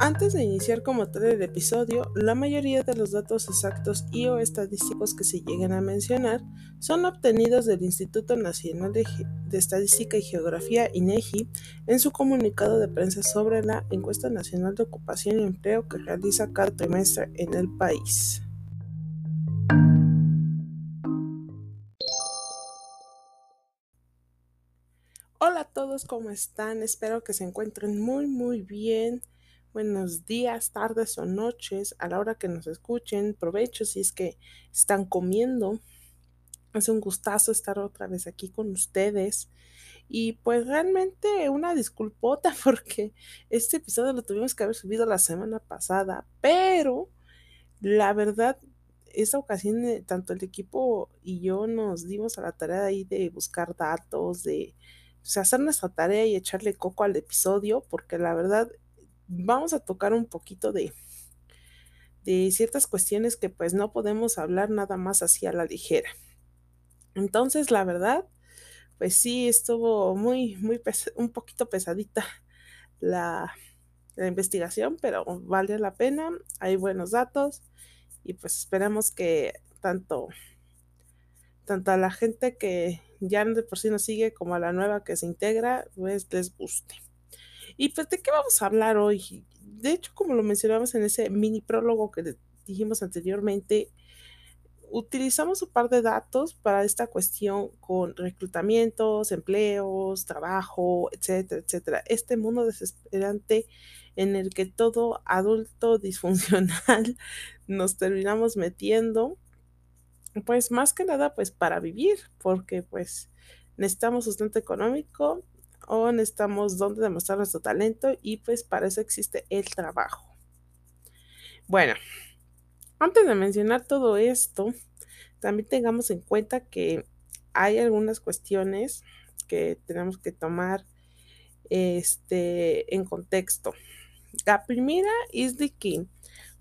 Antes de iniciar como tal el episodio, la mayoría de los datos exactos y o estadísticos que se lleguen a mencionar son obtenidos del Instituto Nacional de, Estadística y Geografía INEGI en su comunicado de prensa sobre la encuesta nacional de ocupación y empleo que realiza cada trimestre en el país. Hola a todos, ¿cómo están? Espero que se encuentren muy muy bien buenos días, tardes o noches a la hora que nos escuchen. Provecho si es que están comiendo. Es un gustazo estar otra vez aquí con ustedes. Y pues realmente una disculpota porque este episodio lo tuvimos que haber subido la semana pasada, pero la verdad, esta ocasión eh, tanto el equipo y yo nos dimos a la tarea ahí de buscar datos, de hacer nuestra tarea y echarle coco al episodio, porque la verdad vamos a tocar un poquito de, de ciertas cuestiones que pues no podemos hablar nada más así a la ligera. Entonces, la verdad, pues sí, estuvo muy, muy, un poquito pesadita la, la investigación, pero vale la pena, hay buenos datos y pues esperamos que tanto, tanto a la gente que ya de por sí nos sigue como a la nueva que se integra, pues les guste. ¿Y pues de qué vamos a hablar hoy? De hecho, como lo mencionamos en ese mini prólogo que dijimos anteriormente, utilizamos un par de datos para esta cuestión con reclutamientos, empleos, trabajo, etcétera, etcétera. Este mundo desesperante en el que todo adulto disfuncional nos terminamos metiendo, pues más que nada, pues para vivir, porque pues necesitamos sustento económico o necesitamos demostrar nuestro talento y pues para eso existe el trabajo. Bueno, antes de mencionar todo esto, también tengamos en cuenta que hay algunas cuestiones que tenemos que tomar este, en contexto. La primera es de que,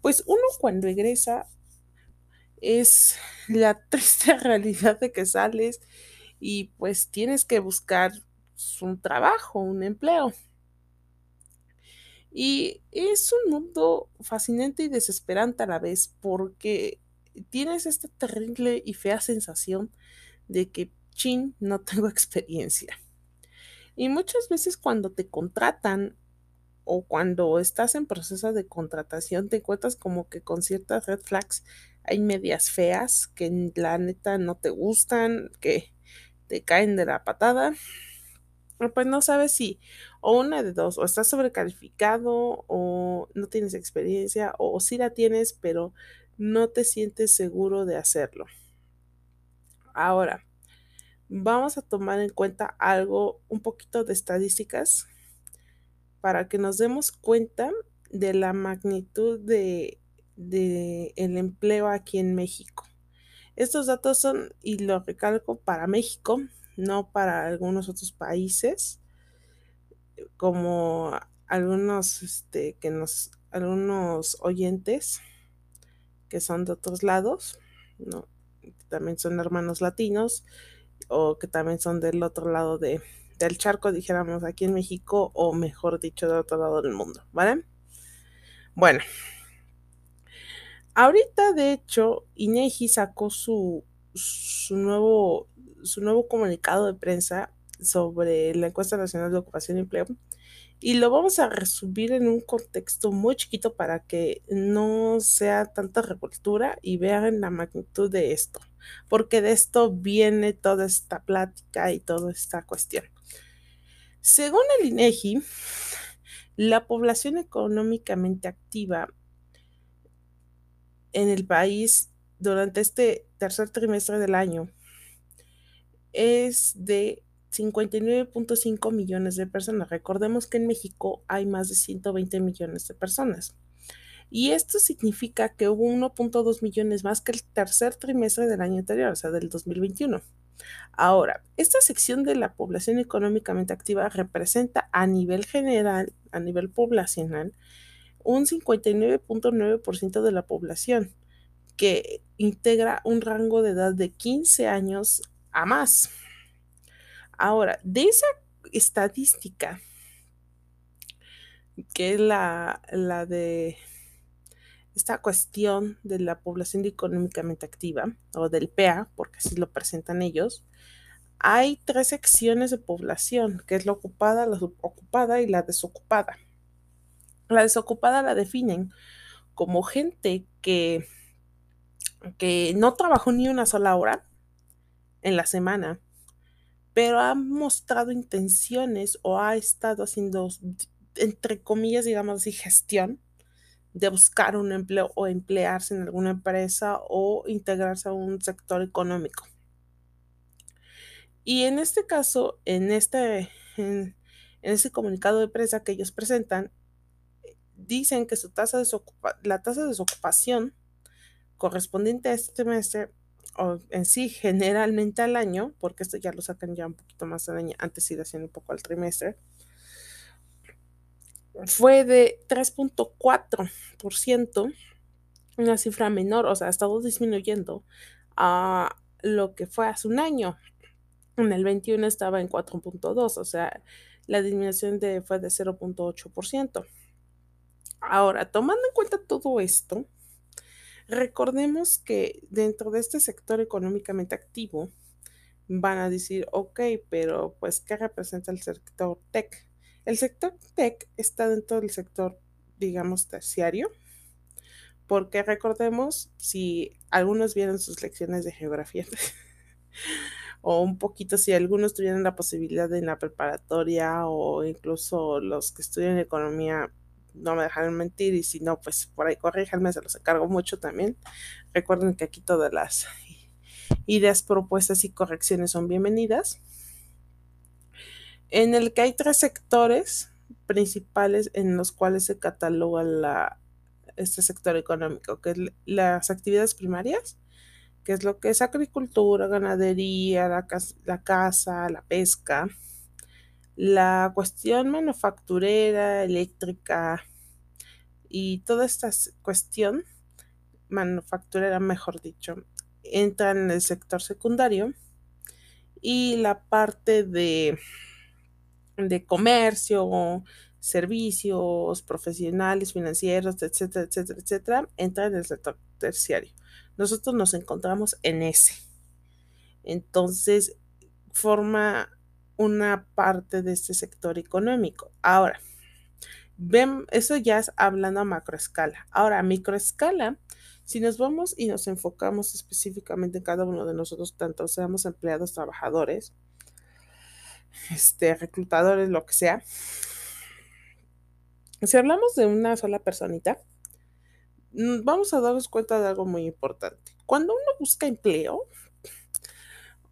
pues uno cuando egresa es la triste realidad de que sales y pues tienes que buscar un trabajo, un empleo. Y es un mundo fascinante y desesperante a la vez porque tienes esta terrible y fea sensación de que, chin, no tengo experiencia. Y muchas veces cuando te contratan o cuando estás en proceso de contratación te encuentras como que con ciertas red flags hay medias feas que la neta no te gustan, que te caen de la patada pues no sabes si o una de dos, o estás sobrecalificado o no tienes experiencia o, si la tienes, pero no te sientes seguro de hacerlo. Ahora, vamos a tomar en cuenta algo, un poquito de estadísticas para que nos demos cuenta de la magnitud de, de el empleo aquí en México. Estos datos son, y lo recalco, para México, no para algunos otros países, como algunos este, que nos, algunos oyentes que son de otros lados, ¿no? también son hermanos latinos o que también son del otro lado de, del charco, dijéramos aquí en México, o mejor dicho, del otro lado del mundo, ¿vale? Bueno, ahorita de hecho, INEGI sacó su, su nuevo su nuevo comunicado de prensa sobre la encuesta nacional de ocupación y empleo y lo vamos a resumir en un contexto muy chiquito para que no sea tanta revoltura y vean la magnitud de esto, porque de esto viene toda esta plática y toda esta cuestión. Según el INEGI, la población económicamente activa en el país durante este tercer trimestre del año es de 59.5 millones de personas. Recordemos que en México hay más de 120 millones de personas. Y esto significa que hubo 1.2 millones más que el tercer trimestre del año anterior, o sea, del 2021. Ahora, esta sección de la población económicamente activa representa a nivel general, a nivel poblacional, un 59.9% de la población, que integra un rango de edad de 15 años a más. Ahora, de esa estadística, que es la, la de esta cuestión de la población económicamente activa, o del PEA, porque así lo presentan ellos, hay tres secciones de población, que es la ocupada, la subocupada y la desocupada. La desocupada la definen como gente que, que no trabajó ni una sola hora en la semana, pero ha mostrado intenciones o ha estado haciendo, entre comillas, digamos así, gestión de buscar un empleo o emplearse en alguna empresa o integrarse a un sector económico. Y en este caso, en este, en, ese comunicado de prensa que ellos presentan, dicen que su tasa de la tasa de desocupación correspondiente a este trimestre o en sí generalmente al año, porque esto ya lo sacan ya un poquito más al año, antes iba haciendo un poco al trimestre, fue de 3.4%, una cifra menor, o sea, ha estado disminuyendo a lo que fue hace un año. En el 21 estaba en 4.2, o sea, la disminución de, fue de 0.8%. Ahora, tomando en cuenta todo esto, recordemos que dentro de este sector económicamente activo, van a decir, ok, pero pues, ¿qué representa el sector tech? El sector tech está dentro del sector, digamos, terciario, porque recordemos, si algunos vieron sus lecciones de geografía, o un poquito si algunos tuvieran la posibilidad de en la preparatoria o incluso los que estudian economía no me dejan mentir y si no, pues por ahí corríjanme, se los encargo mucho también. Recuerden que aquí todas las ideas, propuestas y correcciones son bienvenidas en el que hay tres sectores principales en los cuales se cataloga la, este sector económico, que es las actividades primarias, que es lo que es agricultura, ganadería, la, la casa, la pesca, la cuestión manufacturera, eléctrica y toda esta cuestión manufacturera, mejor dicho, entra en el sector secundario y la parte de de comercio, servicios, profesionales, financieros, etcétera, etcétera, etcétera, entra en el sector terciario. Nosotros nos encontramos en ese. Entonces, forma una parte de este sector económico. Ahora, ven, eso ya es hablando a macroescala. Ahora, a microescala, si nos vamos y nos enfocamos específicamente en cada uno de nosotros, tanto seamos empleados, trabajadores, este, reclutadores, lo que sea. Si hablamos de una sola personita, mm, vamos a darnos cuenta de algo muy importante. Cuando uno busca empleo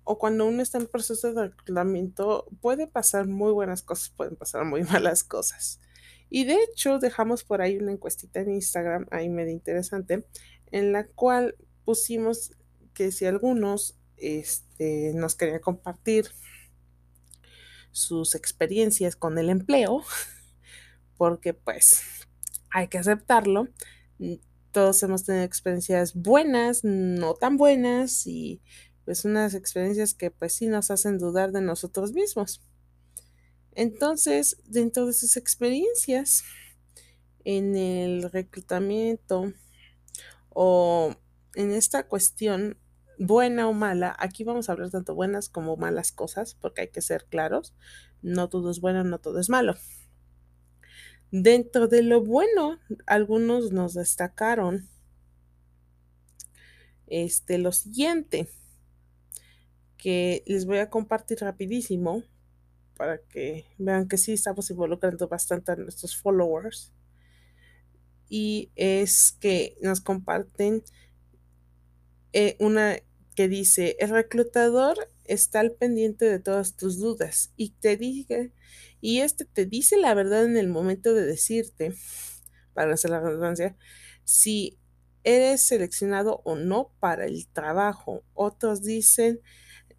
o cuando uno está en proceso de reclutamiento, puede pasar muy buenas cosas, pueden pasar muy malas cosas. Y de hecho, dejamos por ahí una encuestita en Instagram, ahí medio interesante, en la cual pusimos que si algunos este, nos querían compartir sus experiencias con el empleo, porque pues hay que aceptarlo. Todos hemos tenido experiencias buenas, no tan buenas y pues unas experiencias que pues sí nos hacen dudar de nosotros mismos. Entonces, dentro de sus experiencias en el reclutamiento o en esta cuestión buena o mala, aquí vamos a hablar tanto buenas como malas cosas, porque hay que ser claros, no todo es bueno, no todo es malo. Dentro de lo bueno, algunos nos destacaron este, lo siguiente, que les voy a compartir rapidísimo para que vean que sí estamos involucrando bastante a nuestros followers. Y es que nos comparten eh, una que dice, el reclutador está al pendiente de todas tus dudas y te dice, y este te dice la verdad en el momento de decirte, para hacer la redundancia, si eres seleccionado o no para el trabajo. Otros dicen,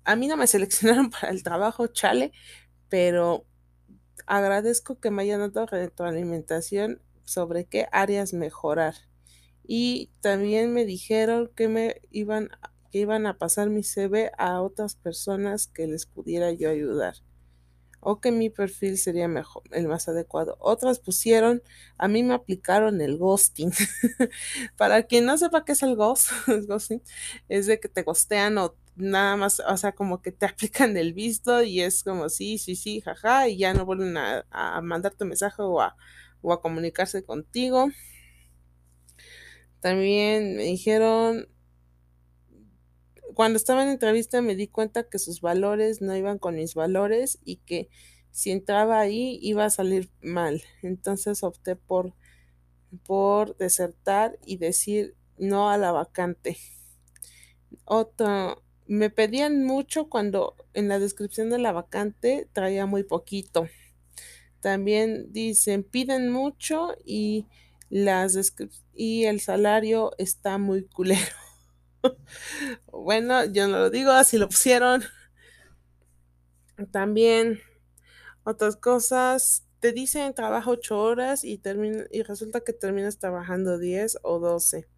a mí no me seleccionaron para el trabajo, chale, pero agradezco que me hayan dado retroalimentación sobre qué áreas mejorar y también me dijeron que me iban, que iban a pasar mi CV a otras personas que les pudiera yo ayudar. o que mi perfil sería mejor, el más adecuado. Otras pusieron, a mí me aplicaron el ghosting. Para quien no sepa qué es el ghost, ghosting, es de que te gostean o nada más, o sea, como que te aplican el visto y es como sí, sí, sí, jaja, y ya no vuelven a, a mandarte mensaje o a, o a comunicarse contigo. También me dijeron, cuando estaba en entrevista me di cuenta que sus valores no iban con mis valores y que si entraba ahí iba a salir mal. Entonces opté por, por desertar y decir no a la vacante. Otro, me pedían mucho cuando en la descripción de la vacante traía muy poquito. También dicen piden mucho y las y el salario está muy culero. bueno, yo no lo digo, así lo pusieron. También otras cosas, te dicen trabaja 8 horas y, y resulta que terminas trabajando 10 o 12.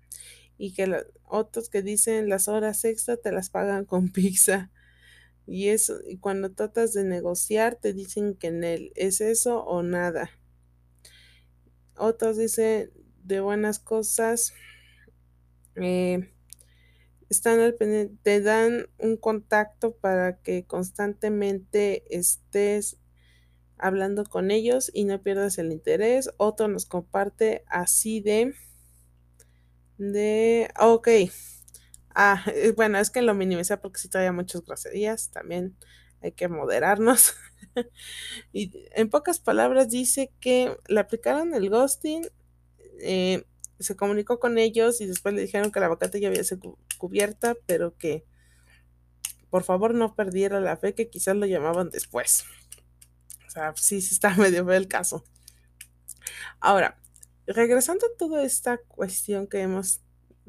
Y que otros que dicen las horas extra te las pagan con pizza. Y eso, y cuando tratas de negociar, te dicen que en él es eso o nada. Otros dicen de buenas cosas. Eh, están al te dan un contacto para que constantemente estés hablando con ellos y no pierdas el interés. Otro nos comparte así de, de, ok. Ah, bueno, es que lo minimicé porque si traía muchas groserías, también hay que moderarnos. y en pocas palabras dice que le aplicaron el ghosting, eh, se comunicó con ellos y después le dijeron que la vacante ya había sido cubierta, pero que por favor no perdiera la fe, que quizás lo llamaban después. O sea, sí, sí está medio feo el caso. Ahora, regresando a toda esta cuestión que hemos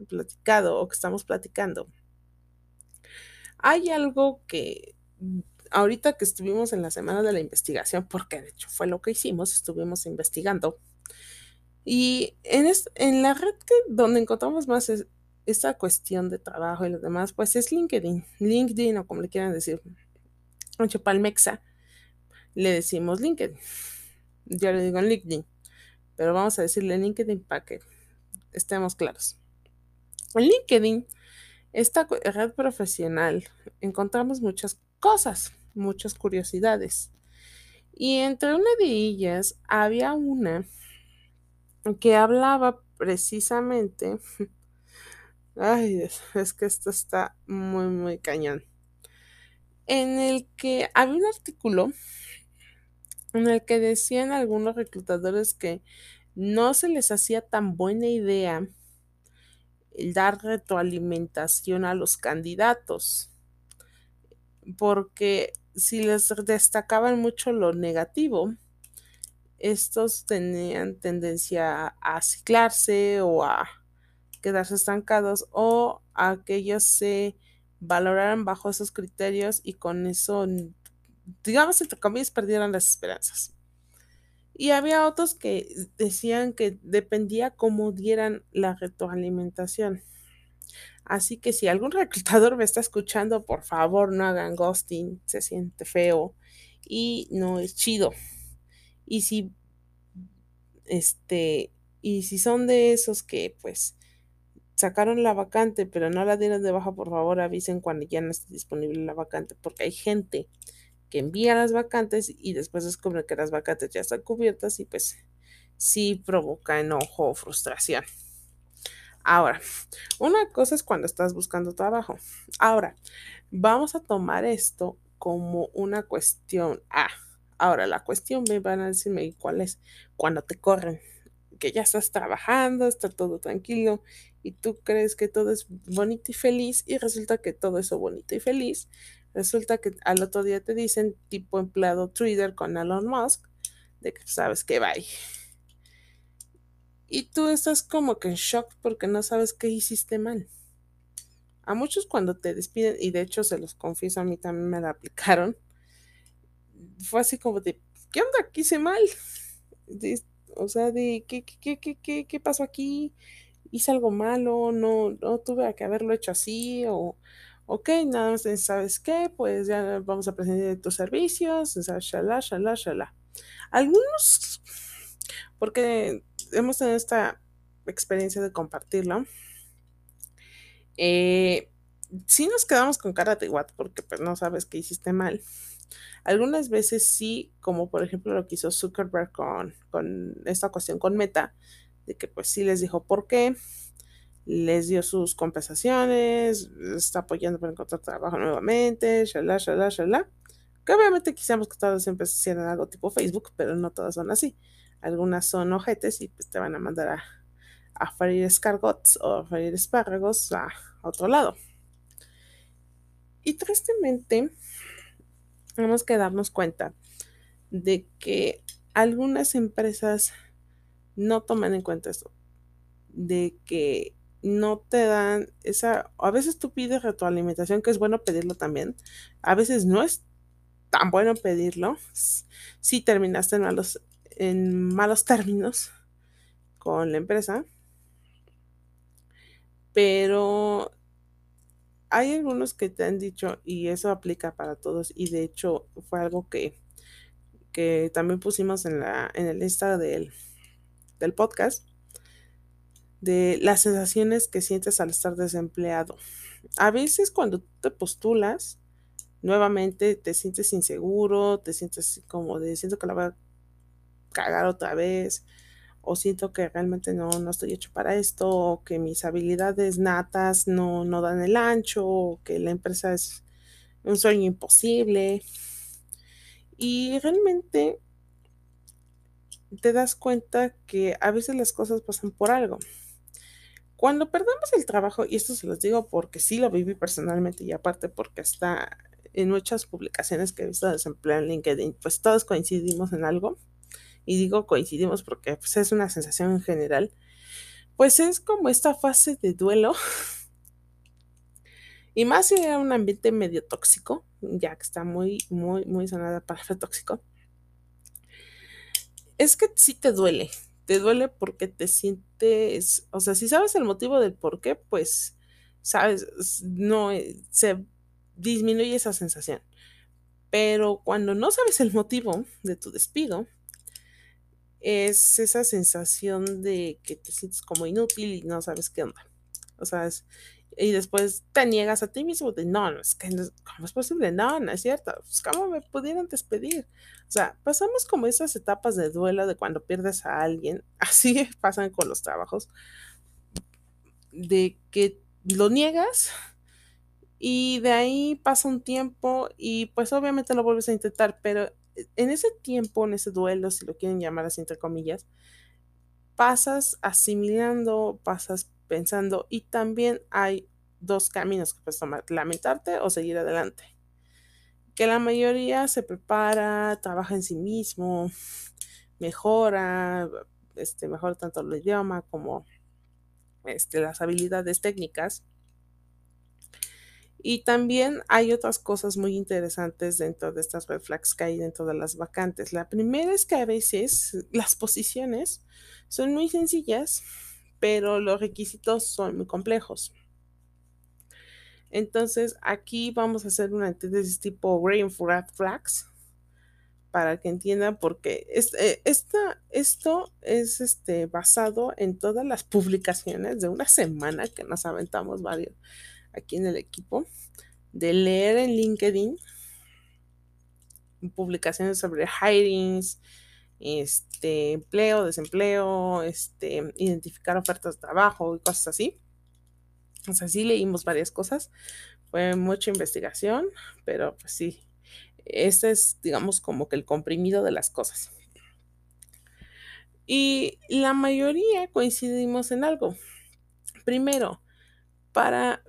platicado o que estamos platicando, hay algo que ahorita que estuvimos en la semana de la investigación, porque de hecho fue lo que hicimos, estuvimos investigando y en, en la red que, donde encontramos más esta cuestión de trabajo y lo demás, pues es LinkedIn. LinkedIn o como le quieran decir. Mucho Palmexa le decimos LinkedIn. Ya le digo en LinkedIn. Pero vamos a decirle LinkedIn para que estemos claros. En LinkedIn, esta red profesional, encontramos muchas cosas, muchas curiosidades. Y entre una de ellas había una que hablaba precisamente, ay, es que esto está muy, muy cañón, en el que había un artículo en el que decían algunos reclutadores que no se les hacía tan buena idea el dar retroalimentación a los candidatos, porque si les destacaban mucho lo negativo, estos tenían tendencia a ciclarse o a quedarse estancados o a que ellos se valoraran bajo esos criterios y con eso, digamos, entre comillas, perdieran las esperanzas. Y había otros que decían que dependía cómo dieran la retroalimentación. Así que si algún reclutador me está escuchando, por favor no hagan ghosting, se siente feo y no es chido. Y si, este, y si son de esos que pues sacaron la vacante, pero no la dieron de baja, por favor avisen cuando ya no esté disponible la vacante, porque hay gente que envía las vacantes y después descubre que las vacantes ya están cubiertas y pues sí provoca enojo o frustración. Ahora, una cosa es cuando estás buscando trabajo. Ahora, vamos a tomar esto como una cuestión A. Ahora, la cuestión me van a decirme cuál es cuando te corren, que ya estás trabajando, está todo tranquilo y tú crees que todo es bonito y feliz y resulta que todo eso bonito y feliz, resulta que al otro día te dicen tipo empleado Twitter con Elon Musk, de que sabes que va. Y tú estás como que en shock porque no sabes qué hiciste mal. A muchos cuando te despiden, y de hecho se los confieso, a mí también me la aplicaron, fue así como de, ¿qué onda? ¿Qué hice mal? o sea, de, ¿qué, qué, qué, qué, qué pasó aquí? ¿Hice algo malo? ¿No, no tuve que haberlo hecho así? O, ok, nada más sabes qué, pues ya vamos a presentar tus servicios, shala, shala, shala. Algunos, porque hemos tenido esta experiencia de compartirlo, eh, sí nos quedamos con cara de what porque pues no sabes que hiciste mal. Algunas veces sí, como por ejemplo lo que hizo Zuckerberg con, con esta cuestión con Meta, de que pues sí les dijo por qué, les dio sus compensaciones, está apoyando para encontrar trabajo nuevamente, shalá, shalá, shalá. Que obviamente quisiéramos que todas siempre hicieran algo tipo Facebook, pero no todas son así. Algunas son ojetes y pues te van a mandar a, a freír escargots o a freír espárragos a otro lado. Y tristemente, tenemos que darnos cuenta de que algunas empresas no toman en cuenta esto, de que no te dan esa, a veces tú pides retroalimentación, que es bueno pedirlo también, a veces no es tan bueno pedirlo, si terminaste en malos, en malos términos con la empresa, pero hay algunos que te han dicho, y eso aplica para todos, y de hecho fue algo que, que también pusimos en la, en el lista del, del podcast, de las sensaciones que sientes al estar desempleado. A veces cuando te postulas, nuevamente te sientes inseguro, te sientes como de siento que la voy a cagar otra vez, o siento que realmente no, no estoy hecho para esto, o que mis habilidades natas no, no dan el ancho, o que la empresa es un sueño imposible. Y realmente te das cuenta que a veces las cosas pasan por algo. Cuando perdemos el trabajo, y esto se los digo porque sí lo viví personalmente y aparte porque está en muchas publicaciones que he visto de desempleo en LinkedIn, pues todos coincidimos en algo y digo coincidimos porque pues, es una sensación en general, pues es como esta fase de duelo. y más si era un ambiente medio tóxico, ya que está muy, muy, muy sonada para tóxico. Es que sí te duele, te duele porque te sientes, o sea, si sabes el motivo del por qué, pues, sabes, no, eh, se disminuye esa sensación. Pero cuando no sabes el motivo de tu despido, es esa sensación de que te sientes como inútil y no sabes qué onda. O sea, y después te niegas a ti mismo de no, no es que no, ¿cómo es posible? No, no es cierto. Pues, ¿Cómo me pudieron despedir? O sea, pasamos como esas etapas de duelo de cuando pierdes a alguien. Así pasan con los trabajos. De que lo niegas y de ahí pasa un tiempo y pues obviamente lo vuelves a intentar, pero en ese tiempo, en ese duelo, si lo quieren llamar así entre comillas, pasas asimilando, pasas pensando y también hay dos caminos que puedes tomar, lamentarte o seguir adelante. Que la mayoría se prepara, trabaja en sí mismo, mejora, este, mejora tanto el idioma como este, las habilidades técnicas y también hay otras cosas muy interesantes dentro de estas red flags que hay dentro de las vacantes. La primera es que a veces las posiciones son muy sencillas, pero los requisitos son muy complejos. Entonces aquí vamos a hacer una antítesis tipo Green Red Flags para que entiendan porque eh, esto es este, basado en todas las publicaciones de una semana que nos aventamos varios aquí en el equipo, de leer en LinkedIn publicaciones sobre hirings, este, empleo, desempleo, este, identificar ofertas de trabajo y cosas así. O sea, sí leímos varias cosas. Fue mucha investigación, pero pues sí, este es, digamos, como que el comprimido de las cosas. Y la mayoría coincidimos en algo. Primero, para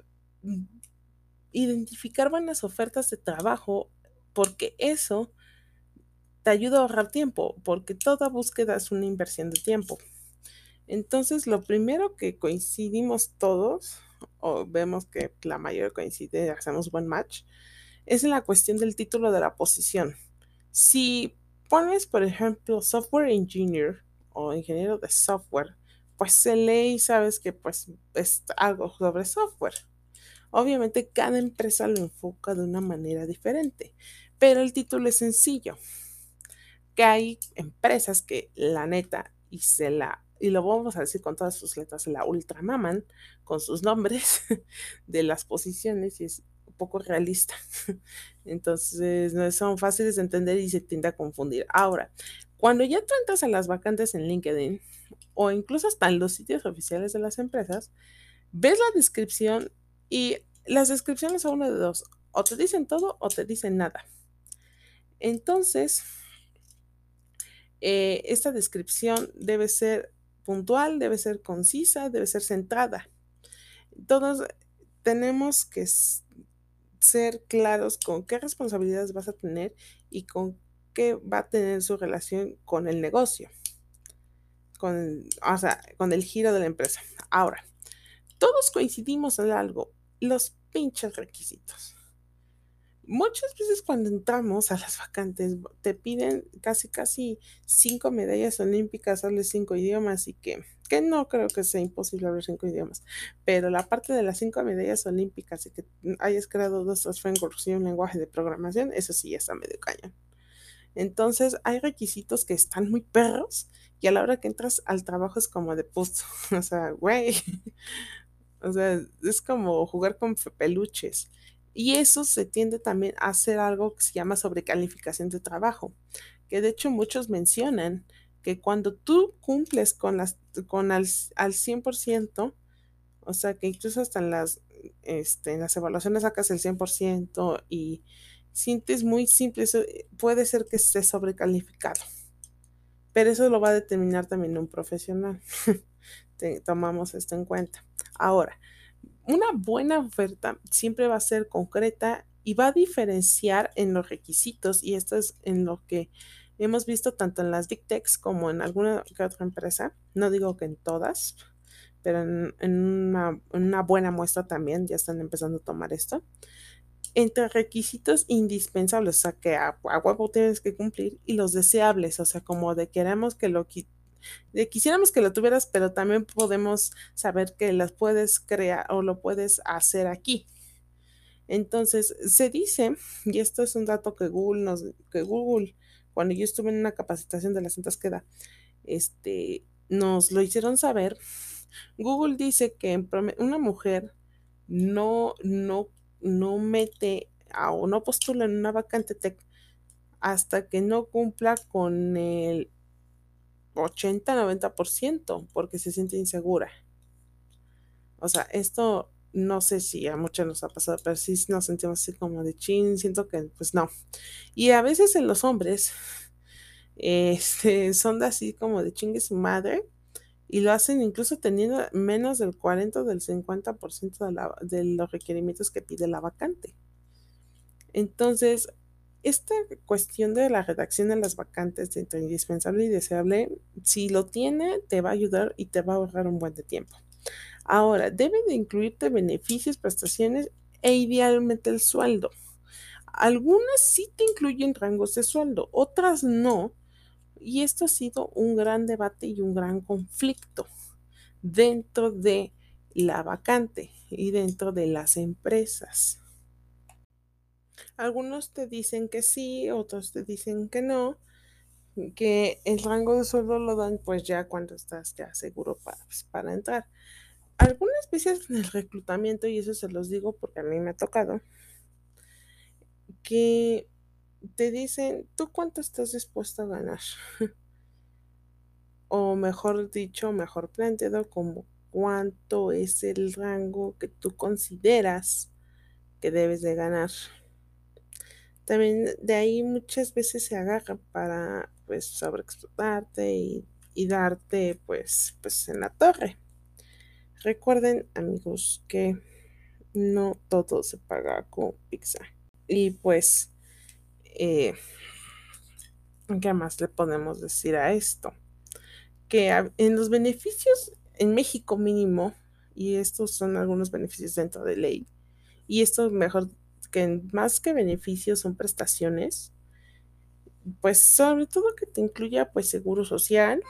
identificar buenas ofertas de trabajo porque eso te ayuda a ahorrar tiempo, porque toda búsqueda es una inversión de tiempo. Entonces, lo primero que coincidimos todos, o vemos que la mayoría coincide, hacemos buen match, es en la cuestión del título de la posición. Si pones, por ejemplo, software engineer o ingeniero de software, pues se lee y sabes que pues es algo sobre software Obviamente cada empresa lo enfoca de una manera diferente, pero el título es sencillo. Que hay empresas que la neta y se la y lo vamos a decir con todas sus letras, la ultramaman con sus nombres de las posiciones y es poco realista. Entonces, no son fáciles de entender y se tiende a confundir. Ahora, cuando ya tú entras a las vacantes en LinkedIn o incluso hasta en los sitios oficiales de las empresas, ves la descripción y las descripciones son una de dos. O te dicen todo o te dicen nada. Entonces, eh, esta descripción debe ser puntual, debe ser concisa, debe ser centrada. Todos tenemos que ser claros con qué responsabilidades vas a tener y con qué va a tener su relación con el negocio, con, o sea, con el giro de la empresa. Ahora, todos coincidimos en algo, los pinches requisitos. Muchas veces cuando entramos a las vacantes te piden casi casi cinco medallas olímpicas, hables cinco idiomas y que, que no creo que sea imposible hablar cinco idiomas, pero la parte de las cinco medallas olímpicas y que hayas creado dos software en un lenguaje de programación, eso sí está medio cañón. Entonces hay requisitos que están muy perros y a la hora que entras al trabajo es como de puto, o sea, güey, o sea, es como jugar con peluches. Y eso se tiende también a hacer algo que se llama sobrecalificación de trabajo, que de hecho muchos mencionan que cuando tú cumples con las con al, al 100%, o sea, que incluso hasta en las este, en las evaluaciones sacas el 100% y sientes muy simple, eso eh, puede ser que esté sobrecalificado. Pero eso lo va a determinar también un profesional. tomamos esto en cuenta. Ahora, una buena oferta siempre va a ser concreta y va a diferenciar en los requisitos y esto es en lo que hemos visto tanto en las Big Techs como en alguna otra empresa. No digo que en todas, pero en, una, buena muestra también ya están empezando a tomar esto. Entre requisitos indispensables, o sea, que a, a tienes que cumplir, y los deseables, o sea, como de queremos que lo quisiéramos que lo tuvieras, pero también podemos saber que las puedes crear o lo puedes hacer aquí. Entonces, se dice, y esto es un dato que Google nos, que Google, cuando yo estuve en una capacitación de las cintas que da, este, nos lo hicieron saber. Google dice que una mujer no, no, no mete o no postula en una vacante tech hasta que no cumpla con el 80-90% porque se siente insegura. O sea, esto no sé si a muchos nos ha pasado, pero sí nos sentimos así como de chin, siento que pues no. Y a veces en los hombres este, son así como de chingue su madre y lo hacen incluso teniendo menos del 40 o del 50% de, la, de los requerimientos que pide la vacante. Entonces, esta cuestión de la redacción de las vacantes entre indispensable y deseable, si lo tiene, te va a ayudar y te va a ahorrar un buen de tiempo. Ahora, debe de incluirte beneficios, prestaciones e idealmente el sueldo. Algunas sí te incluyen rangos de sueldo, otras no. Y esto ha sido un gran debate y un gran conflicto dentro de la vacante y dentro de las empresas. Algunos te dicen que sí, otros te dicen que no, que el rango de sueldo lo dan pues ya cuando estás ya seguro para, pues, para entrar. Algunas veces en el reclutamiento, y eso se los digo porque a mí me ha tocado, que te dicen, ¿tú cuánto estás dispuesto a ganar? o mejor dicho, mejor planteado como cuánto es el rango que tú consideras que debes de ganar. También de ahí muchas veces se agarra para pues sobreexplotarte y, y darte pues, pues en la torre. Recuerden amigos que no todo se paga con pizza. Y pues, eh, ¿qué más le podemos decir a esto? Que en los beneficios en México mínimo, y estos son algunos beneficios dentro de ley, y esto mejor que más que beneficios son prestaciones, pues sobre todo que te incluya pues seguro social,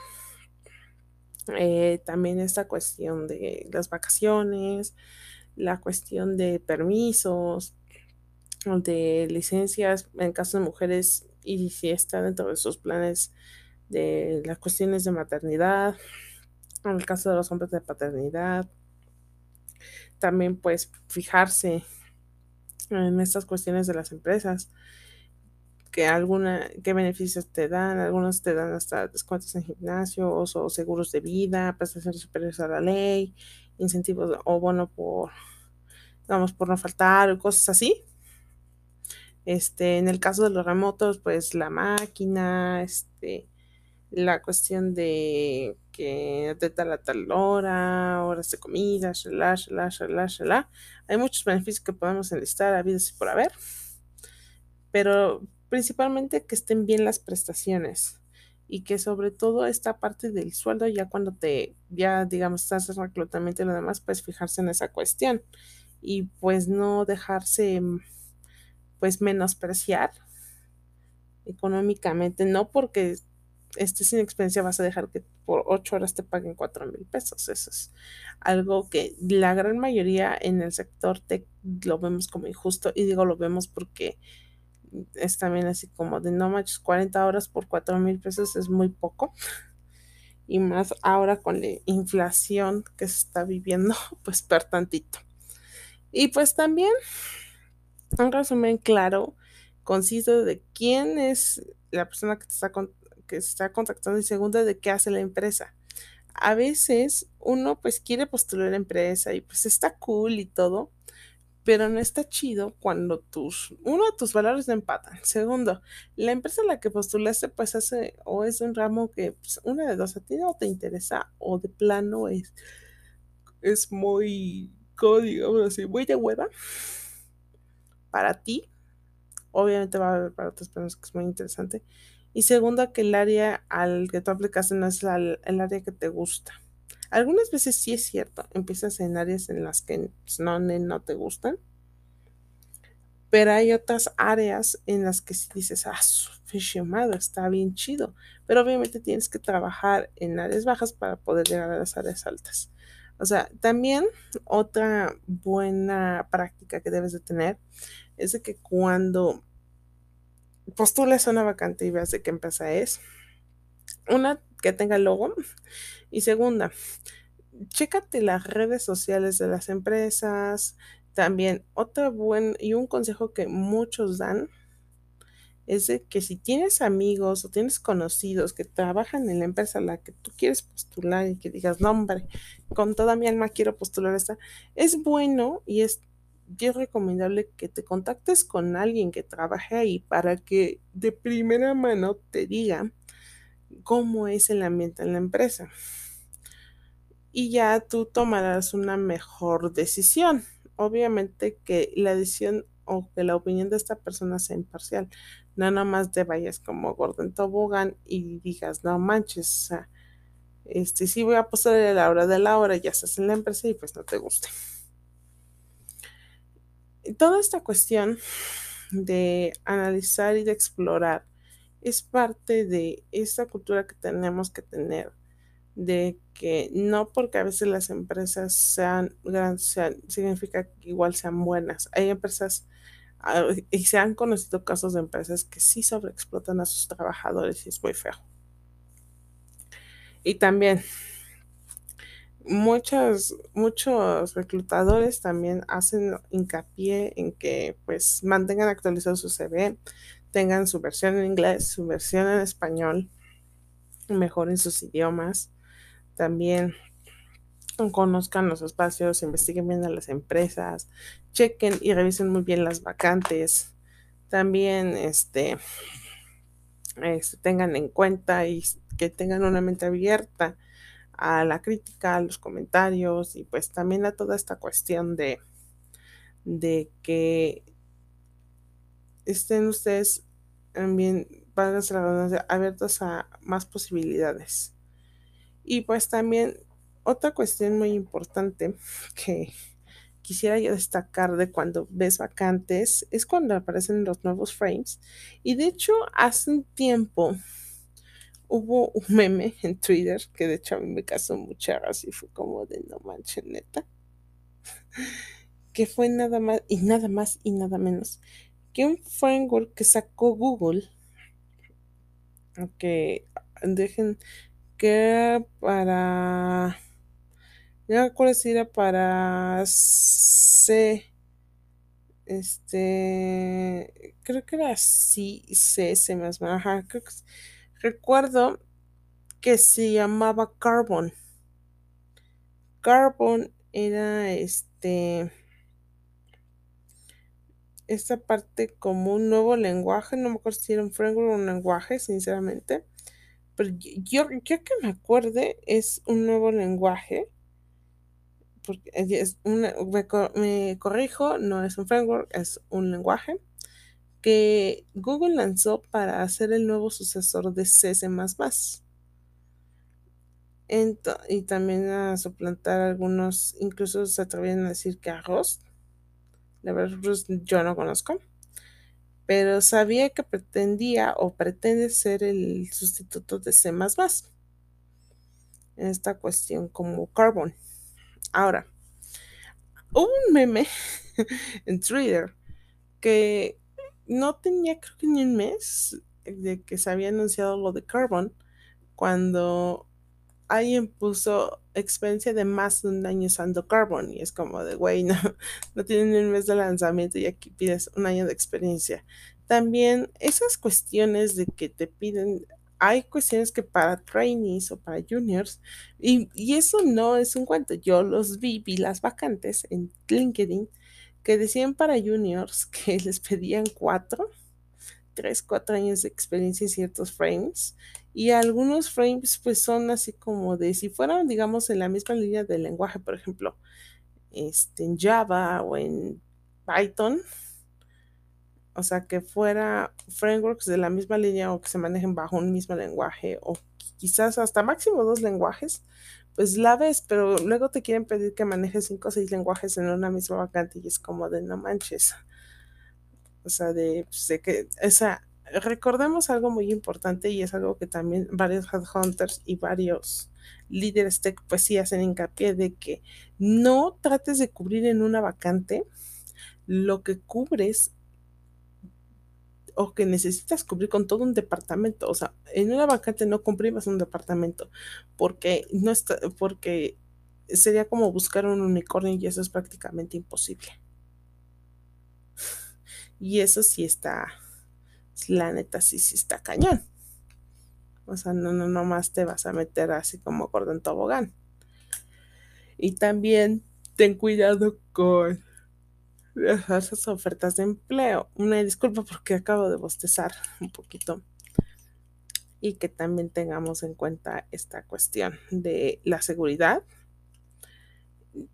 eh, también esta cuestión de las vacaciones, la cuestión de permisos, de licencias en caso de mujeres y si está dentro de sus planes de las cuestiones de maternidad, en el caso de los hombres de paternidad, también pues fijarse en estas cuestiones de las empresas, que alguna, qué beneficios te dan, algunos te dan hasta descuentos en gimnasios o seguros de vida, prestaciones superiores a la ley, incentivos o bono por, vamos, por no faltar cosas así. Este, en el caso de los remotos, pues la máquina, este, la cuestión de que de tal a tal hora, horas de comida, shalá, shalá, shalá, shalá. Hay muchos beneficios que podemos enlistar a y por haber, pero principalmente que estén bien las prestaciones y que sobre todo esta parte del sueldo ya cuando te, ya digamos, estás reclutamiento y lo demás, pues fijarse en esa cuestión y pues no dejarse pues menospreciar económicamente, no porque estés sin experiencia vas a dejar que por ocho horas te paguen cuatro mil pesos. Eso es algo que la gran mayoría en el sector tech lo vemos como injusto y digo lo vemos porque es también así como de no manches 40 horas por cuatro mil pesos es muy poco y más ahora con la inflación que se está viviendo pues per tantito y pues también un resumen claro, conciso de quién es la persona que, te está, que está contactando y segunda de qué hace la empresa. A veces uno pues quiere postular la empresa y pues está cool y todo, pero no está chido cuando tus, uno, tus valores no empatan. Segundo, la empresa a la que postulaste pues hace o es un ramo que pues, una de dos a ti no te interesa o de plano es, es muy, código así, muy de hueva para ti. Obviamente va a haber para otras personas que es muy interesante. Y segunda, que el área al que tú aplicaste no es el área que te gusta. Algunas veces sí es cierto, empiezas en áreas en las que no, no te gustan, pero hay otras áreas en las que si dices, ah, su está bien chido, pero obviamente tienes que trabajar en áreas bajas para poder llegar a las áreas altas. O sea, también otra buena práctica que debes de tener es de que cuando postules a una vacante y veas de qué empresa es, una, que tenga logo y segunda, chécate las redes sociales de las empresas. También otro buen y un consejo que muchos dan es de que si tienes amigos o tienes conocidos que trabajan en la empresa a la que tú quieres postular y que digas, no, hombre, con toda mi alma quiero postular esta, es bueno y es, es recomendable que te contactes con alguien que trabaje ahí para que de primera mano te diga cómo es el ambiente en la empresa. Y ya tú tomarás una mejor decisión. Obviamente que la decisión o que la opinión de esta persona sea imparcial. No nada más te vayas como Gordon Tobogán y digas, no manches, este sí voy a posar a la hora de la hora, ya estás en la empresa y pues no te guste. Toda esta cuestión de analizar y de explorar es parte de esta cultura que tenemos que tener de que no porque a veces las empresas sean grandes significa que igual sean buenas. Hay empresas Ah, y se han conocido casos de empresas que sí sobreexplotan a sus trabajadores y es muy feo. Y también muchos, muchos reclutadores también hacen hincapié en que pues mantengan actualizado su CV, tengan su versión en inglés, su versión en español, mejoren sus idiomas. También conozcan los espacios, investiguen bien a las empresas, chequen y revisen muy bien las vacantes. También este, este, tengan en cuenta y que tengan una mente abierta a la crítica, a los comentarios y pues también a toda esta cuestión de, de que estén ustedes también, abiertos a más posibilidades. Y pues también otra cuestión muy importante que quisiera yo destacar de cuando ves vacantes es cuando aparecen los nuevos frames. Y de hecho, hace un tiempo hubo un meme en Twitter que de hecho a mí me causó mucha gracia y fue como de no manches, neta. que fue nada más y nada más y nada menos que un framework que sacó Google, que dejen que para, no recuerdo si era para C, este, creo que era C, C, C más, ajá, creo que, recuerdo que se llamaba Carbon. Carbon era este esta parte como un nuevo lenguaje, no me acuerdo si era un framework o un lenguaje, sinceramente, pero yo, que me acuerde es un nuevo lenguaje, porque es una, me, corrijo, no es un framework, es un lenguaje que Google lanzó para hacer el nuevo sucesor de C++. y también a suplantar algunos, incluso se atrevían a decir que a Rust. La verdad, yo no conozco. Pero sabía que pretendía o pretende ser el sustituto de C en esta cuestión como Carbon. Ahora, hubo un meme en Twitter que no tenía creo que ni un mes de que se había anunciado lo de Carbon cuando alguien puso experiencia de más de un año usando Carbon y es como de, güey, no, no tienen un mes de lanzamiento y aquí pides un año de experiencia. También esas cuestiones de que te piden, hay cuestiones que para trainees o para juniors, y, y eso no es un cuento, yo los vi, vi las vacantes en LinkedIn que decían para juniors que les pedían cuatro 3, 4 años de experiencia en ciertos frames. Y algunos frames pues son así como de si fueran, digamos, en la misma línea del lenguaje, por ejemplo, este, en Java o en Python. O sea, que fuera frameworks de la misma línea o que se manejen bajo un mismo lenguaje o quizás hasta máximo dos lenguajes, pues la ves, pero luego te quieren pedir que manejes cinco o seis lenguajes en una misma vacante y es como de no manches. O sea, de, pues, que, o sea, recordemos algo muy importante y es algo que también varios headhunters y varios líderes tech pues sí hacen hincapié de que no trates de cubrir en una vacante lo que cubres que necesitas cubrir con todo un departamento. O sea, en una vacante no comprimas un departamento porque no está, porque sería como buscar un unicornio y eso es prácticamente imposible. Y eso sí está, la neta sí, sí está cañón. O sea, no, no, no más te vas a meter así como cordón tobogán. Y también ten cuidado con esas ofertas de empleo. Una disculpa porque acabo de bostezar un poquito. Y que también tengamos en cuenta esta cuestión de la seguridad.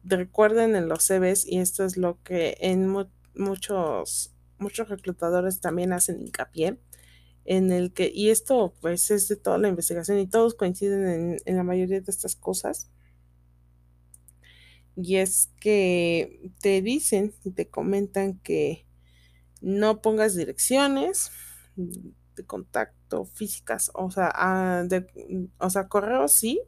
Recuerden en los CVs, y esto es lo que en muchos muchos reclutadores también hacen hincapié en el que, y esto pues es de toda la investigación y todos coinciden en, en la mayoría de estas cosas, y es que te dicen y te comentan que no pongas direcciones de contacto físicas, o sea, ah, de, o sea, correo sí,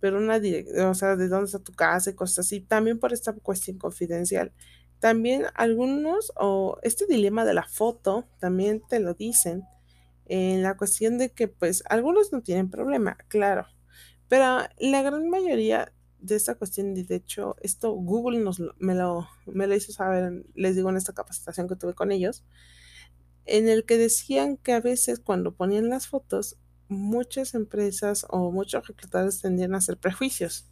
pero una dirección, o sea, de dónde está tu casa y cosas así, también por esta cuestión confidencial. También algunos, o este dilema de la foto, también te lo dicen, en la cuestión de que pues algunos no tienen problema, claro, pero la gran mayoría de esta cuestión, de hecho, esto Google nos, me, lo, me lo hizo saber, les digo, en esta capacitación que tuve con ellos, en el que decían que a veces cuando ponían las fotos, muchas empresas o muchos reclutadores tendían a hacer prejuicios.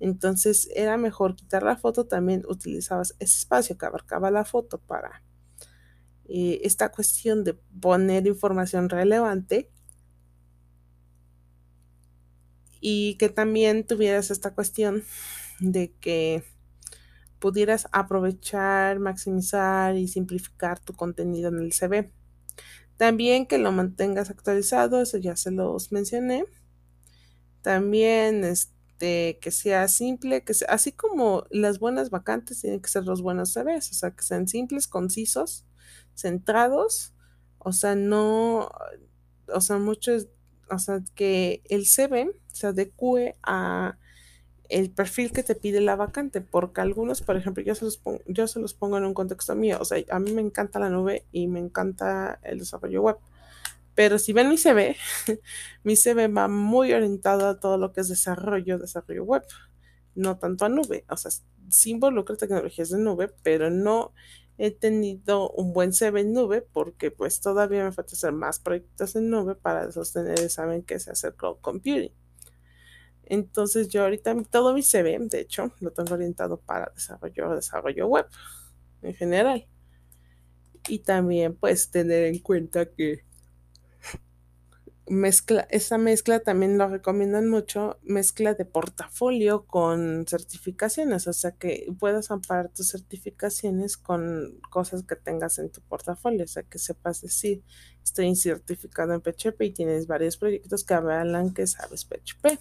Entonces era mejor quitar la foto, también utilizabas ese espacio que abarcaba la foto para eh, esta cuestión de poner información relevante y que también tuvieras esta cuestión de que pudieras aprovechar, maximizar y simplificar tu contenido en el CV. También que lo mantengas actualizado, eso ya se los mencioné. También este, que sea simple, que así como las buenas vacantes tienen que ser los buenos CVs, o sea, que sean simples, concisos, centrados, o sea, no, o sea, muchos, o sea, que el CV se adecue a el perfil que te pide la vacante, porque algunos, por ejemplo, yo se los pongo, yo se los pongo en un contexto mío, o sea, a mí me encanta la nube y me encanta el desarrollo web. Pero si ven mi CV, mi CV va muy orientado a todo lo que es desarrollo, desarrollo web, no tanto a nube. O sea, sí involucra tecnologías de nube, pero no he tenido un buen CV en nube porque pues todavía me falta hacer más proyectos en nube para sostener, saben que se hace cloud computing. Entonces yo ahorita todo mi CV, de hecho, lo tengo orientado para desarrollo, desarrollo web en general. Y también pues tener en cuenta que mezcla, esa mezcla también lo recomiendan mucho, mezcla de portafolio con certificaciones, o sea que puedas amparar tus certificaciones con cosas que tengas en tu portafolio, o sea que sepas decir, estoy certificado en PHP y tienes varios proyectos que avalan que sabes PHP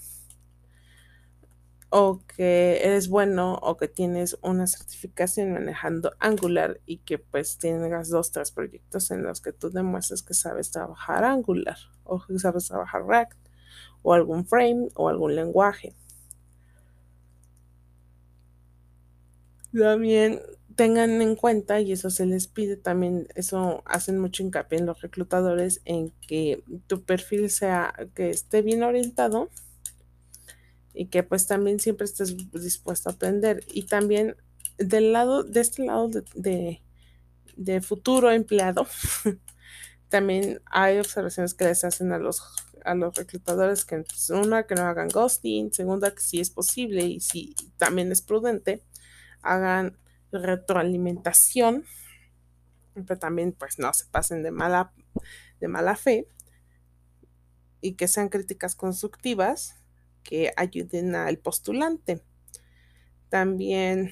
o que eres bueno o que tienes una certificación manejando Angular y que pues tengas dos, tres proyectos en los que tú demuestres que sabes trabajar Angular o que sabes trabajar React o algún frame o algún lenguaje. También tengan en cuenta, y eso se les pide también, eso hacen mucho hincapié en los reclutadores, en que tu perfil sea, que esté bien orientado y que pues también siempre estés dispuesto a aprender. Y también del lado, de este lado de, de, futuro empleado, también hay observaciones que les hacen a los, a los reclutadores que una, que no hagan ghosting, segunda, que si es posible y si también es prudente, hagan retroalimentación, pero también pues no se pasen de mala, de mala fe y que sean críticas constructivas que ayuden al postulante. También,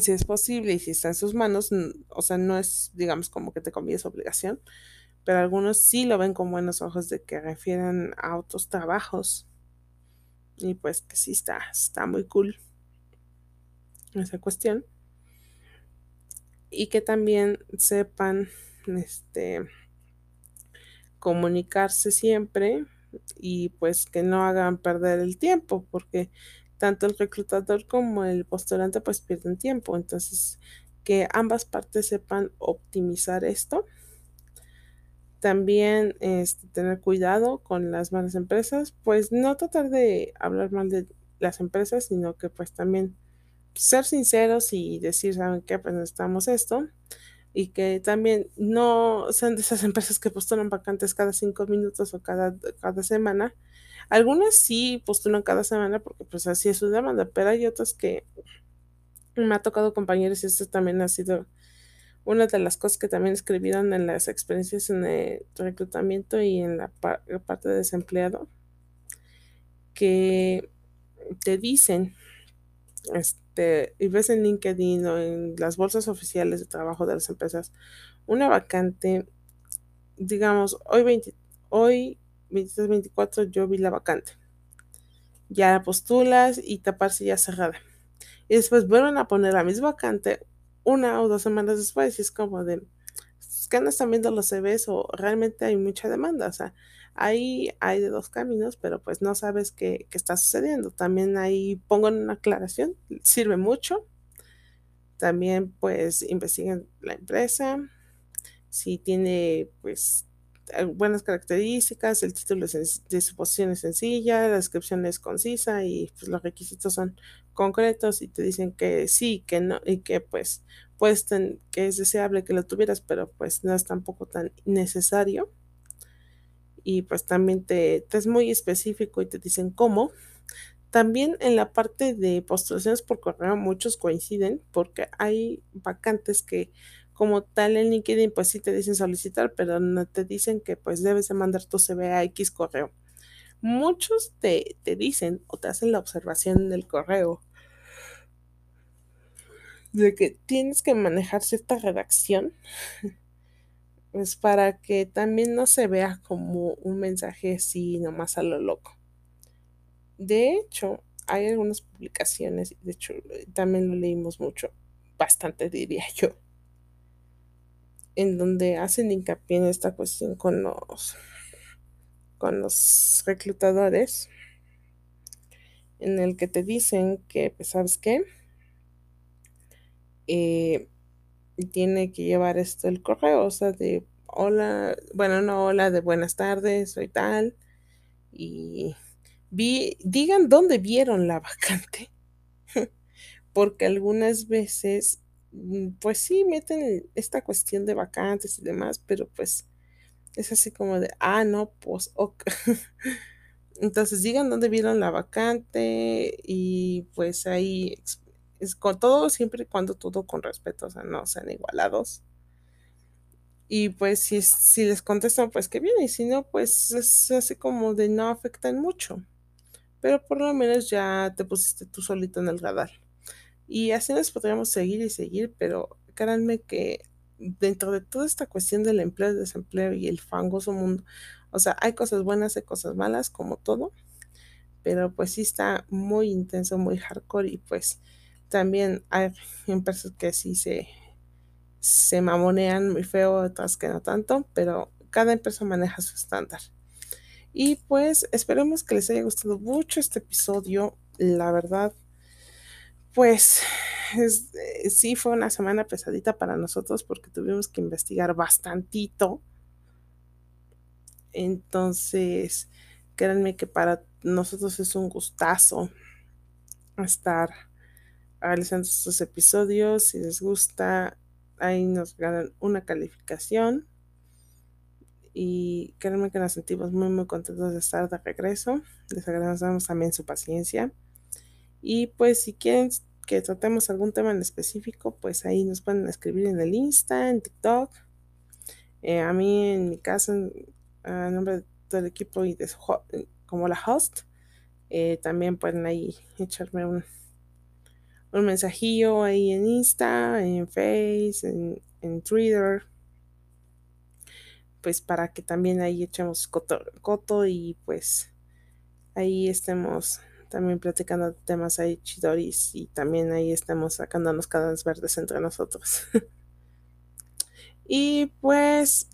si es posible y si está en sus manos, o sea, no es, digamos, como que te conviene esa obligación, pero algunos sí lo ven con buenos ojos de que refieran a otros trabajos. Y pues que sí está, está muy cool esa cuestión. Y que también sepan este comunicarse siempre y pues que no hagan perder el tiempo, porque tanto el reclutador como el postulante pues pierden tiempo. Entonces, que ambas partes sepan optimizar esto. También este, tener cuidado con las malas empresas, pues no tratar de hablar mal de las empresas, sino que pues también ser sinceros y decir, ¿saben qué? Pues necesitamos esto y que también no sean de esas empresas que postulan vacantes cada cinco minutos o cada, cada semana. Algunas sí postulan cada semana porque pues así es su demanda, pero hay otras que me ha tocado compañeros y esto también ha sido una de las cosas que también escribieron en las experiencias en el reclutamiento y en la, la parte de desempleado, que te dicen, este, y ves en LinkedIn o en las bolsas oficiales de trabajo de las empresas una vacante, digamos, hoy, 20, hoy 23, 24 yo vi la vacante. Ya la postulas y taparse ya cerrada. Y después vuelven a poner la misma vacante una o dos semanas después y es como de, ¿qué no están viendo los CVs o realmente hay mucha demanda? O sea, Ahí hay de dos caminos, pero pues no sabes qué, está sucediendo. También ahí pongo una aclaración, sirve mucho. También pues investiguen la empresa, si tiene pues buenas características, el título de su posición es sencilla, la descripción es concisa y pues, los requisitos son concretos y te dicen que sí, que no y que pues pues que es deseable que lo tuvieras, pero pues no es tampoco tan necesario y pues también te, es muy específico y te dicen cómo. También en la parte de postulaciones por correo muchos coinciden porque hay vacantes que como tal en LinkedIn pues sí te dicen solicitar, pero no te dicen que pues debes de mandar tu CV a X correo. Muchos te, te dicen o te hacen la observación en el correo de que tienes que manejar cierta redacción pues para que también no se vea como un mensaje así nomás a lo loco. De hecho, hay algunas publicaciones, de hecho también lo leímos mucho, bastante diría yo, en donde hacen hincapié en esta cuestión con los, con los reclutadores, en el que te dicen que, pues, ¿sabes qué? Eh, tiene que llevar esto el correo, o sea, de hola, bueno, no hola, de buenas tardes, soy tal, y vi, digan dónde vieron la vacante, porque algunas veces, mm, pues sí, meten esta cuestión de vacantes y demás, pero pues es así como de, ah, no, pues, ok. Entonces digan dónde vieron la vacante y pues ahí con todo, siempre y cuando todo con respeto, o sea, no sean igualados. Y pues si, si les contestan, pues que bien, y si no, pues es así como de no afectan mucho. Pero por lo menos ya te pusiste tú solito en el radar. Y así nos podríamos seguir y seguir, pero créanme que dentro de toda esta cuestión del empleo y desempleo y el fangoso mundo, o sea, hay cosas buenas, hay cosas malas, como todo, pero pues sí está muy intenso, muy hardcore y pues también hay empresas que sí se, se mamonean muy feo, otras que no tanto, pero cada empresa maneja su estándar. Y pues esperemos que les haya gustado mucho este episodio. La verdad, pues es, eh, sí fue una semana pesadita para nosotros porque tuvimos que investigar bastantito. Entonces, créanme que para nosotros es un gustazo estar realizando estos episodios. Si les gusta, ahí nos ganan una calificación. Y créanme que nos sentimos muy, muy contentos de estar de regreso. Les agradecemos también su paciencia. Y pues si quieren que tratemos algún tema en específico, pues ahí nos pueden escribir en el Insta, en TikTok. Eh, a mí, en mi caso, a nombre de todo el equipo y de como la host, eh, también pueden ahí echarme un, un mensajillo ahí en Insta, en Face, en, en Twitter, pues para que también ahí echemos coto, y pues ahí estemos también platicando temas ahí chidoris y también ahí estamos sacándonos cadenas verdes entre nosotros. y pues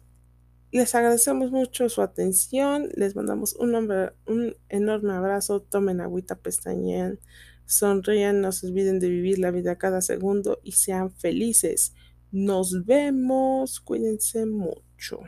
les agradecemos mucho su atención, les mandamos un, nombre, un enorme abrazo, tomen agüita, pestañean, Sonrían, no se olviden de vivir la vida cada segundo y sean felices. Nos vemos, cuídense mucho.